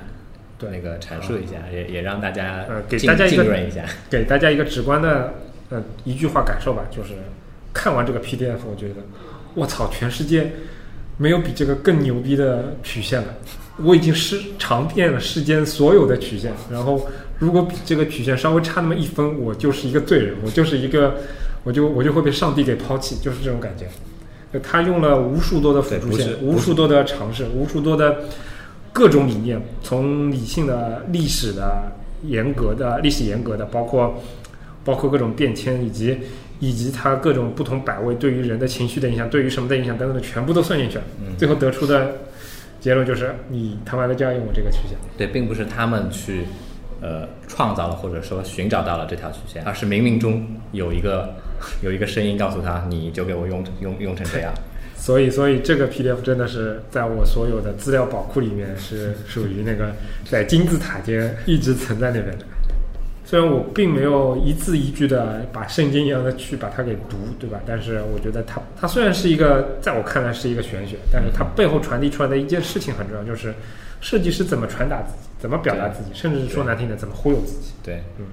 对那个阐述一下，也也让大家呃给大家一个。给大家一个直观的呃一句话感受吧，就是看完这个 PDF，我觉得我操，全世界没有比这个更牛逼的曲线了。我已经是尝遍了世间所有的曲线，然后如果比这个曲线稍微差那么一分，我就是一个罪人，我就是一个，我就我就会被上帝给抛弃，就是这种感觉。就他用了无数多的辅助线，无数多的尝试，无数多的各种理念，从理性的、历史的、严格的、历史严格的，包括包括各种变迁，以及以及它各种不同百位对于人的情绪的影响，对于什么的影响等等的，全部都算进去了。嗯最后得出的结论就是，你他妈的就要用我这个曲线。对，并不是他们去呃创造了或者说寻找到了这条曲线，而是冥冥中有一个 有一个声音告诉他，你就给我用用用成这样。所以，所以这个 PDF 真的是在我所有的资料宝库里面是 属于那个在金字塔尖一直存在那边的。虽然我并没有一字一句的把圣经一样的去把它给读，对吧？但是我觉得它它虽然是一个在我看来是一个玄学，但是它背后传递出来的一件事情很重要，就是设计师怎么传达自己，怎么表达自己，甚至是说难听点，怎么忽悠自己。对，嗯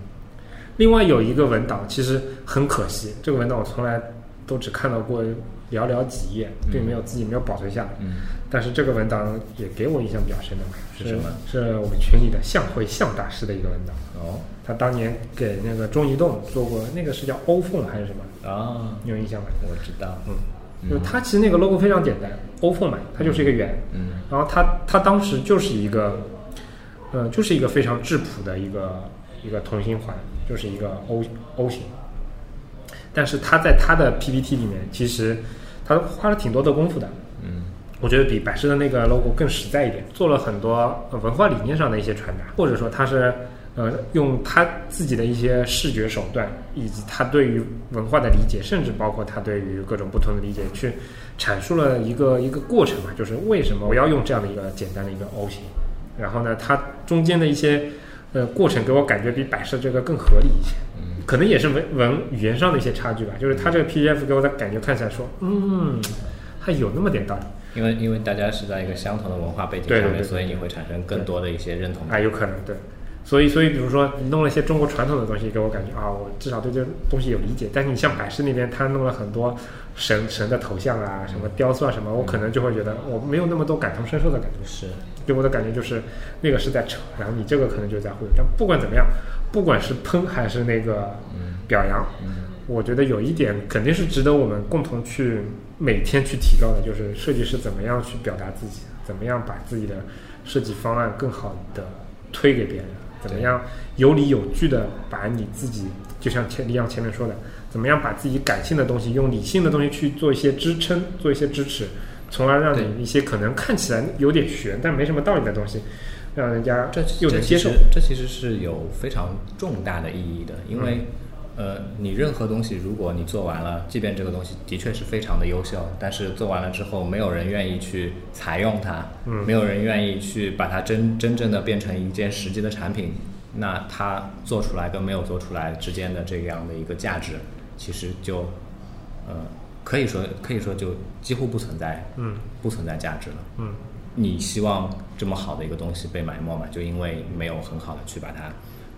另外有一个文档，其实很可惜，这个文档我从来都只看到过寥寥几页，并没有自己没有保存下来。嗯，但是这个文档也给我印象比较深的嘛，是什么？是我们群里的向会向大师的一个文档。哦他当年给那个中移动做过，那个是叫欧凤还是什么？啊，你有印象吗？我知道，嗯，就是它其实那个 logo 非常简单，欧凤嘛，它就是一个圆，嗯然后它它当时就是一个，呃，就是一个非常质朴的一个一个同心环，就是一个 O O 型。但是他在他的 PPT 里面，其实他花了挺多的功夫的。嗯我觉得比百事的那个 logo 更实在一点，做了很多呃文化理念上的一些传达，或者说他是呃用他自己的一些视觉手段，以及他对于文化的理解，甚至包括他对于各种不同的理解，去阐述了一个一个过程嘛，就是为什么我要用这样的一个简单的一个 O 型，然后呢，它中间的一些呃过程给我感觉比百事这个更合理一些。嗯可能也是文文语言上的一些差距吧，就是它这个 PDF 给我的感觉看起来说，嗯，它有那么点道理。因为因为大家是在一个相同的文化背景下面，对对对所以你会产生更多的一些认同啊，感。有可能对。所以，所以比如说你弄了一些中国传统的东西，给我感觉啊，我至少对这东西有理解。但是你像百事那边，他弄了很多神神的头像啊，什么雕塑啊什么，我可能就会觉得我没有那么多感同身受的感觉。是，对我的感觉就是那个是在扯，然后你这个可能就是在忽悠。但不管怎么样，不管是喷还是那个表扬，嗯我觉得有一点肯定是值得我们共同去每天去提高的，就是设计师怎么样去表达自己，怎么样把自己的设计方案更好的推给别人，怎么样有理有据的把你自己，就像前李阳前面说的，怎么样把自己感性的东西用理性的东西去做一些支撑，做一些支持，从而让你一些可能看起来有点悬但没什么道理的东西，让人家这又能接受。这其实。是有非常重大的意义的，因为、呃，你任何东西，如果你做完了，即便这个东西的确是非常的优秀，但是做完了之后，没有人愿意去采用它，嗯。没有人愿意去把它真真正的变成一件实际的产品，那它做出来跟没有做出来之间的这样的一个价值，其实就呃可以说可以说就几乎不存在，嗯不存在价值了。嗯你希望这么好的一个东西被埋没嘛？就因为没有很好的去把它，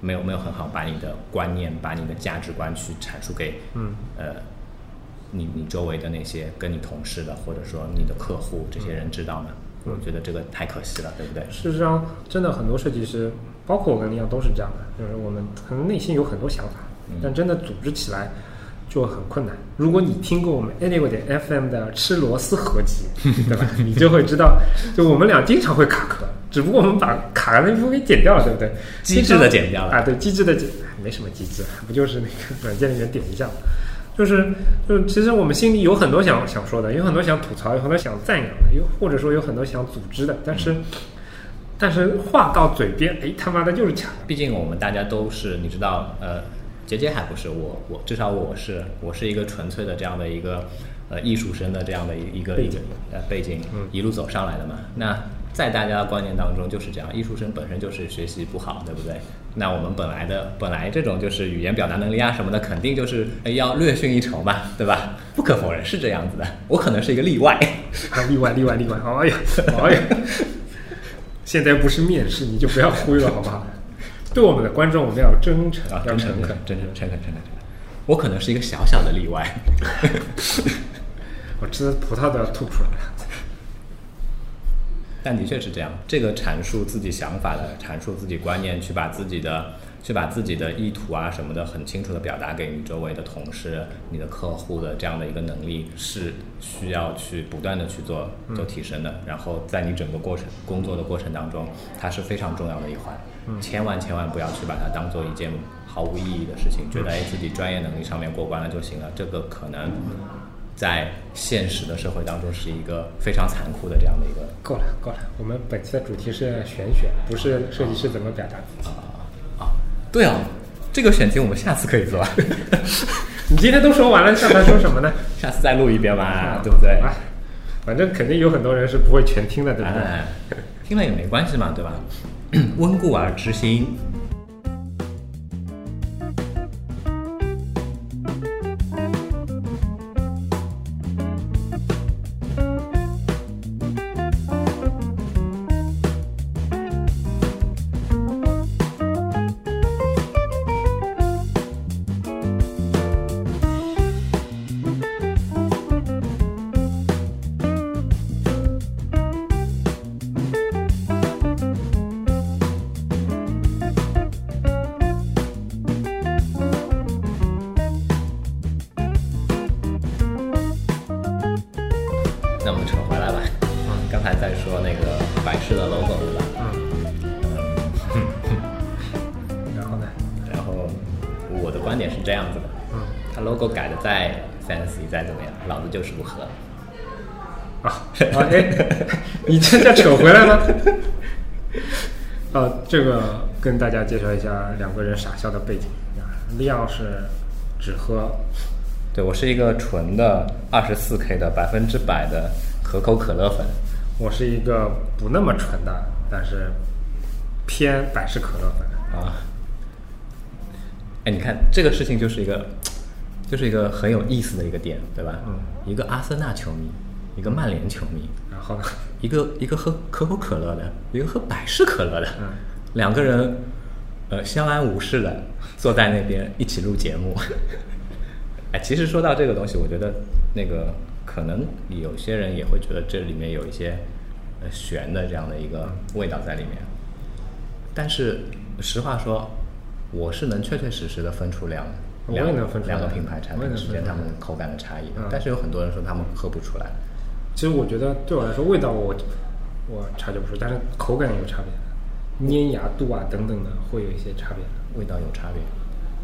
没有没有很好把你的观念、把你的价值观去阐述给嗯呃你你周围的那些跟你同事的，或者说你的客户这些人知道嘛？我觉得这个太可惜了，对不对？事实上，真的很多设计师，包括我跟李阳都是这样的，就是我们可能内心有很多想法，但真的组织起来就很困难。如果你听过我们 Anyway 点 FM 的吃螺丝合集，对吧？你就会知道，就我们俩经常会卡壳，只不过我们把卡的那部分给剪掉了，对不对？机智的剪掉了啊，对，机智的剪，没什么机智，不就是那个软件里面点一下吗？就是，就是，其实我们心里有很多想想说的，有很多想吐槽，有很多想赞扬的，有或者说有很多想组织的，但是，但是话到嘴边，哎，他妈的就是卡。毕竟我们大家都是，你知道，呃，杰杰还不是我，我至少我是，我是一个纯粹的这样的一个呃艺术生的这样的一一个背景呃背景嗯一路走上来的嘛。那在大家的观念当中就是这样，艺术生本身就是学习不好，对不对？那我们本来的本来这种就是语言表达能力啊什么的，肯定就是呃要略逊一筹嘛，对吧？不可否认是这样子的，我可能是一个例外。啊，例外，例外，例外。哎呀，哎呀，现在不是面试，你就不要忽悠了，好不好？对我们的观众，我们要真诚，啊，要诚诚恳。真诚诚恳诚恳诚恳。我可能是一个小小的例外。我吃葡萄都要吐出来了。但的确是这样，这个阐述自己想法的、阐述自己观念，去把自己的、去把自己的意图啊什么的很清楚的表达给你周围的同事、你的客户的这样的一个能力，是需要去不断的去做做提升的。然后在你整个过程工作的过程当中，它是非常重要的一环，千万千万不要去把它当做一件毫无意义的事情，觉得哎自己专业能力上面过关了就行了，这个可能。在现实的社会当中，是一个非常残酷的这样的一个够了，够了。我们本期的主题是玄学，不是设计师怎么表达自己。啊啊，对啊，这个选题我们下次可以做，你今天都说完了，下台说什么呢？下次再录一遍吧，对不对？啊，反正肯定有很多人是不会全听的，对不对？哎，听了也没关系嘛，对吧？温故而知新。那我们扯回来吧，嗯 刚才在说那个百事的 logo 对吧？嗯 然后呢？然后我的观点是这样子的，嗯它 logo 改的再 fancy 再怎么样，老子就是不喝。啊啊哎，你这叫扯回来吗？呃，这个跟大家介绍一下两个人傻笑的背景啊。利奥是只喝对我是一个纯的二十四 K 的百分之百的可口可乐粉，我是一个不那么纯的，但是偏百事可乐粉。啊，哎，你看这个事情就是一个，就是一个很有意思的一个点，对吧？嗯，一个阿森纳球迷，一个曼联球迷，然后呢？一个一个喝可口可乐的，一个喝百事可乐的，嗯两个人，呃，相安无事的坐在那边一起录节目。哎，其实说到这个东西，我觉得那个可能有些人也会觉得这里面有一些呃玄的这样的一个味道在里面。但是实话说，我是能确确实实的分出两两能分出来两个品牌产品之间它们口感的差异。但是有很多人说他们喝不出来。其实我觉得对我来说，味道我我察觉不出，但是口感有差别，粘牙度啊等等的会有一些差别。味道有差别。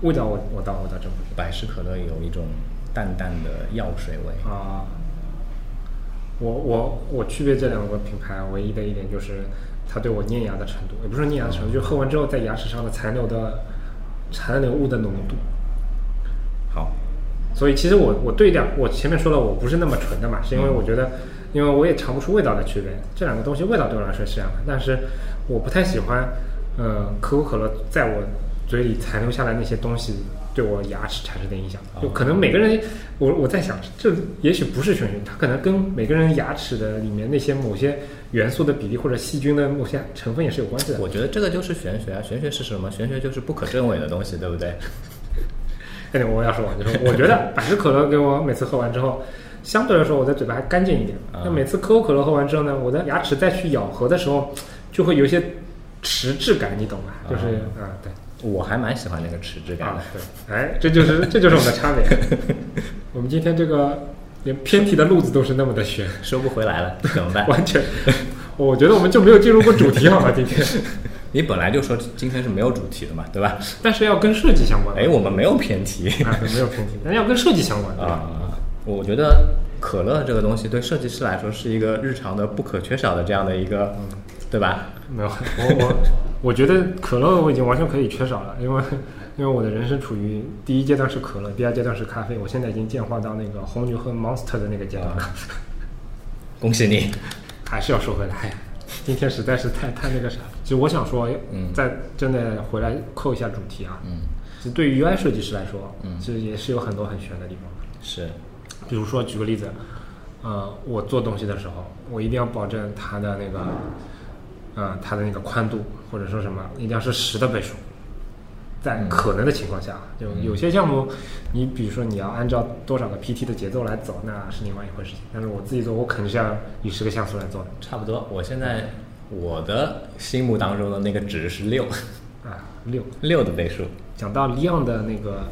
味道我我倒我倒真不知道百事可乐有一种淡淡的药水味啊。我我我区别这两个品牌唯一的一点就是它对我粘牙的程度，也不是粘牙的程度，就喝完之后在牙齿上的残留的残留物的浓度。好，所以其实我我对两我前面说了我不是那么纯的嘛，是因为我觉得，因为我也尝不出味道的区别。这两个东西味道对我来说是这样的，但是我不太喜欢，呃，可口可乐在我嘴里残留下来那些东西对我牙齿产生的影响。就可能每个人，我我在想，这也许不是玄学，它可能跟每个人牙齿的里面那些某些元素的比例或者细菌的某些成分也是有关系的。我觉得这个就是玄学啊，玄学是什么？玄学就是不可证伪的东西，对不对？哎，我要说完，就是我觉得百事可乐给我每次喝完之后，相对来说我的嘴巴还干净一点。啊那每次可口可乐喝完之后呢，我的牙齿再去咬合的时候，就会有一些迟滞感，你懂吧？就是啊，对。我还蛮喜欢那个迟滞感啊的。，对，哎，这就是 这就是我们的差别。我们今天这个连偏题的路子都是那么的悬，收不回来了，怎么办？完全，我觉得我们就没有进入过主题，好吗？今天，你本来就说今天是没有主题的嘛，对吧？但是要跟设计相关的。哎，我们没有偏题啊，没有偏题，但要跟设计相关的。啊。我觉得可乐这个东西对设计师来说是一个日常的不可缺少的这样的一个，对吧？没有，我我我觉得可乐我已经完全可以缺少了，因为因为我的人生处于第一阶段是可乐，第二阶段是咖啡，我现在已经进化到那个红牛和 Monster 的那个阶段了，恭喜你！还是要说回来，今天实在是太太那个啥。其实我想说，嗯再真的回来扣一下主题啊，嗯，其实对于 UI 设计师来说，嗯其实也是有很多很玄的地方的。是，比如说举个例子，呃，我做东西的时候，我一定要保证它的那个呃，它的那个宽度或者说什么，一定要是十的倍数，在嗯可能的情况下，就有些项目，你比如说你要按照多少个 PT 的节奏来走，那是另外一回事情。但是我自己做，我肯定是要以十个像素来做的差不多。我现在我的心目当中的那个值是六，啊，六。六的倍数。讲到 Leon 的那个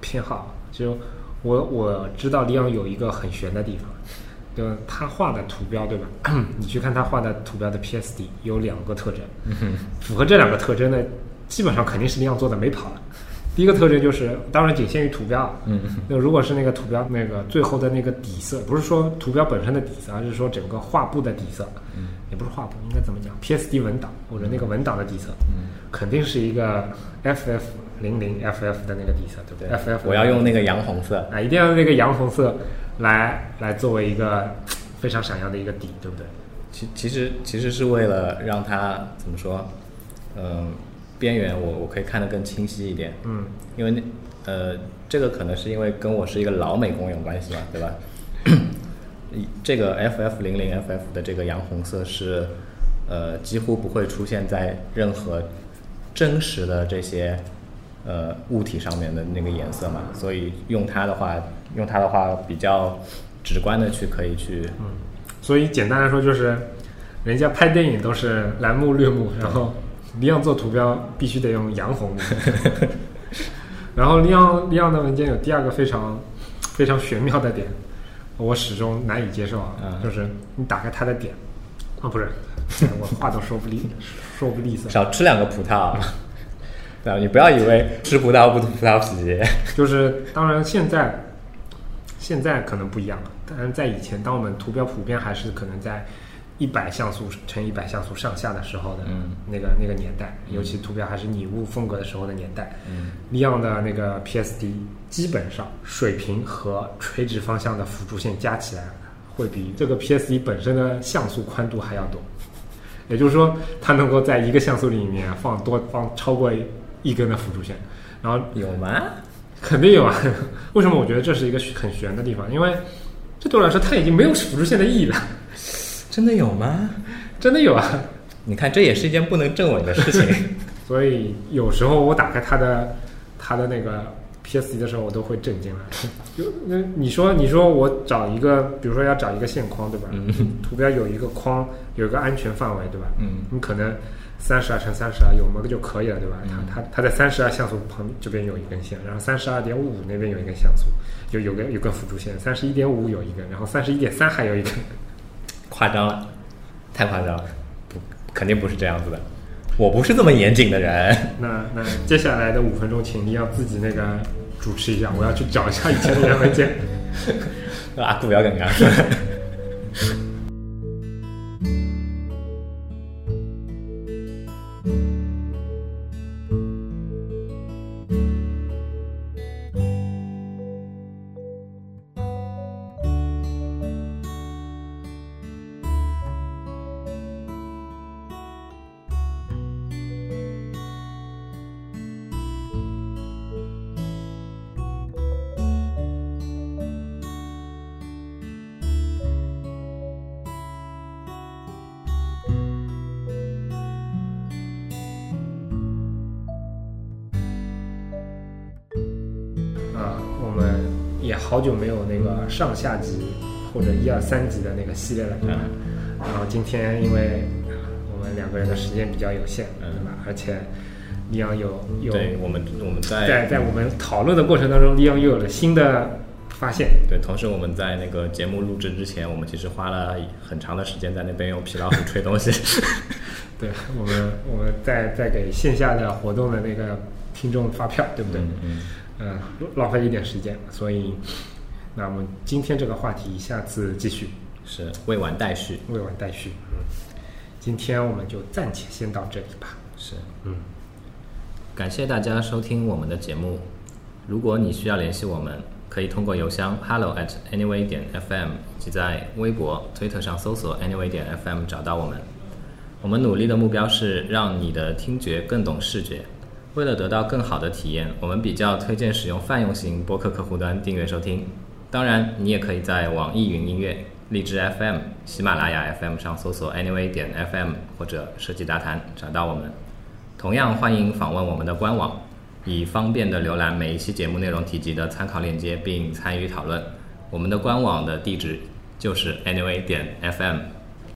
偏好，就我我知道 Leon 有一个很悬的地方，就他画的图标，对吧？你去看他画的图标的 PSD 有两个特征，符合这两个特征的，基本上肯定是 Leon 做的没跑了。第一个特征就是，当然仅限于图标啊。嗯，那如果是那个图标那个最后的那个底色，不是说图标本身的底色，而是说整个画布的底色，嗯，也不是画布，应该怎么讲？PSD 文档或者那个文档的底色，嗯，肯定是一个 FF 零零 FF 的那个底色，对不对？FF 我要用那个洋红色。啊，一定要用那个洋红色来来作为一个非常闪耀的一个底，对不对？其其实其实是为了让它怎么说，嗯、边缘我我可以看得更清晰一点。嗯，因为那呃，这个可能是因为跟我是一个老美工有关系吧，对吧？一这个 FF 零零 FF 的这个洋红色是呃几乎不会出现在任何真实的这些呃物体上面的那个颜色嘛，所以用它的话，用它的话比较直观的去可以去嗯所以简单来说就是，人家拍电影都是蓝幕绿幕，然后李昂做图标必须得用洋红幕。然后李昂李昂的文件有第二个非常非常玄妙的点，我始终难以接受啊，嗯就是你打开它的点，啊不是，我话都说不利说不利索，少吃两个葡萄。对吧？你不要以为吃葡萄不吐葡萄皮。就是当然现在现在可能不一样了，但是在以前，当我们图标普遍还是可能在一百像素乘一百像素上下的时候的嗯那个、那个年代，尤其图标还是拟物风格的时候的年代，嗯利昂的那个 PSD 基本上水平和垂直方向的辅助线加起来会比这个 PSD 本身的像素宽度还要多。也就是说，它能够在一个像素里面放多放超过一根的辅助线，然后有吗？肯定有啊。为什么我觉得这是一个很悬的地方？因为这对我来说，它已经没有辅助线的意义了。真的有吗？真的有啊。你看，这也是一件不能证伪的事情。所以有时候我打开它的它的那个 PSD 的时候，我都会震惊了。就 那你说你说我找一个，比如说要找一个线框，对吧？嗯图标有一个框，有一个安全范围，对吧？嗯你可能三十二乘三十二有么个就可以了，对吧？嗯它它它在三十二像素旁这边有一根线，然后三十二点五那边有一根像素，有有个有根辅助线，三十一点五有一根，然后三十一点三还有一根。夸张了，太夸张了，不，肯定不是这样子的。我不是这么严谨的人。那那接下来的五分钟，请你要自己那个主持一下，我要去找一下以前的原文件。阿古不要跟刚啊，好久没有那个上下集或者一二三集的那个系列了，对吧？然后今天因为啊我们两个人的时间比较有限，嗯对吧？而且李阳有有对我们，我们在在在我们讨论的过程当中，李阳又有了新的发现。对，同时我们在那个节目录制之前，我们其实花了很长的时间在那边用皮老虎吹东西。对我们，我们在在给线下的活动的那个听众发票，对不对？嗯嗯，浪费一点时间，所以，那我们今天这个话题下次继续，是未完待续。未完待续。嗯，今天我们就暂且先到这里吧。是，嗯，感谢大家收听我们的节目。如果你需要联系我们，可以通过邮箱 hello at anyway 点 fm，以及在微博、推特上搜索 anyway 点 fm 找到我们。我们努力的目标是让你的听觉更懂视觉。为了得到更好的体验，我们比较推荐使用泛用型播客客户端订阅收听。当然，你也可以在网易云音乐、荔枝 FM、喜马拉雅 FM 上搜索 Anyway 点 FM 或者设计杂谈找到我们。同样欢迎访问我们的官网，以方便的浏览每一期节目内容提及的参考链接，并参与讨论。我们的官网的地址就是 Anyway 点 FM。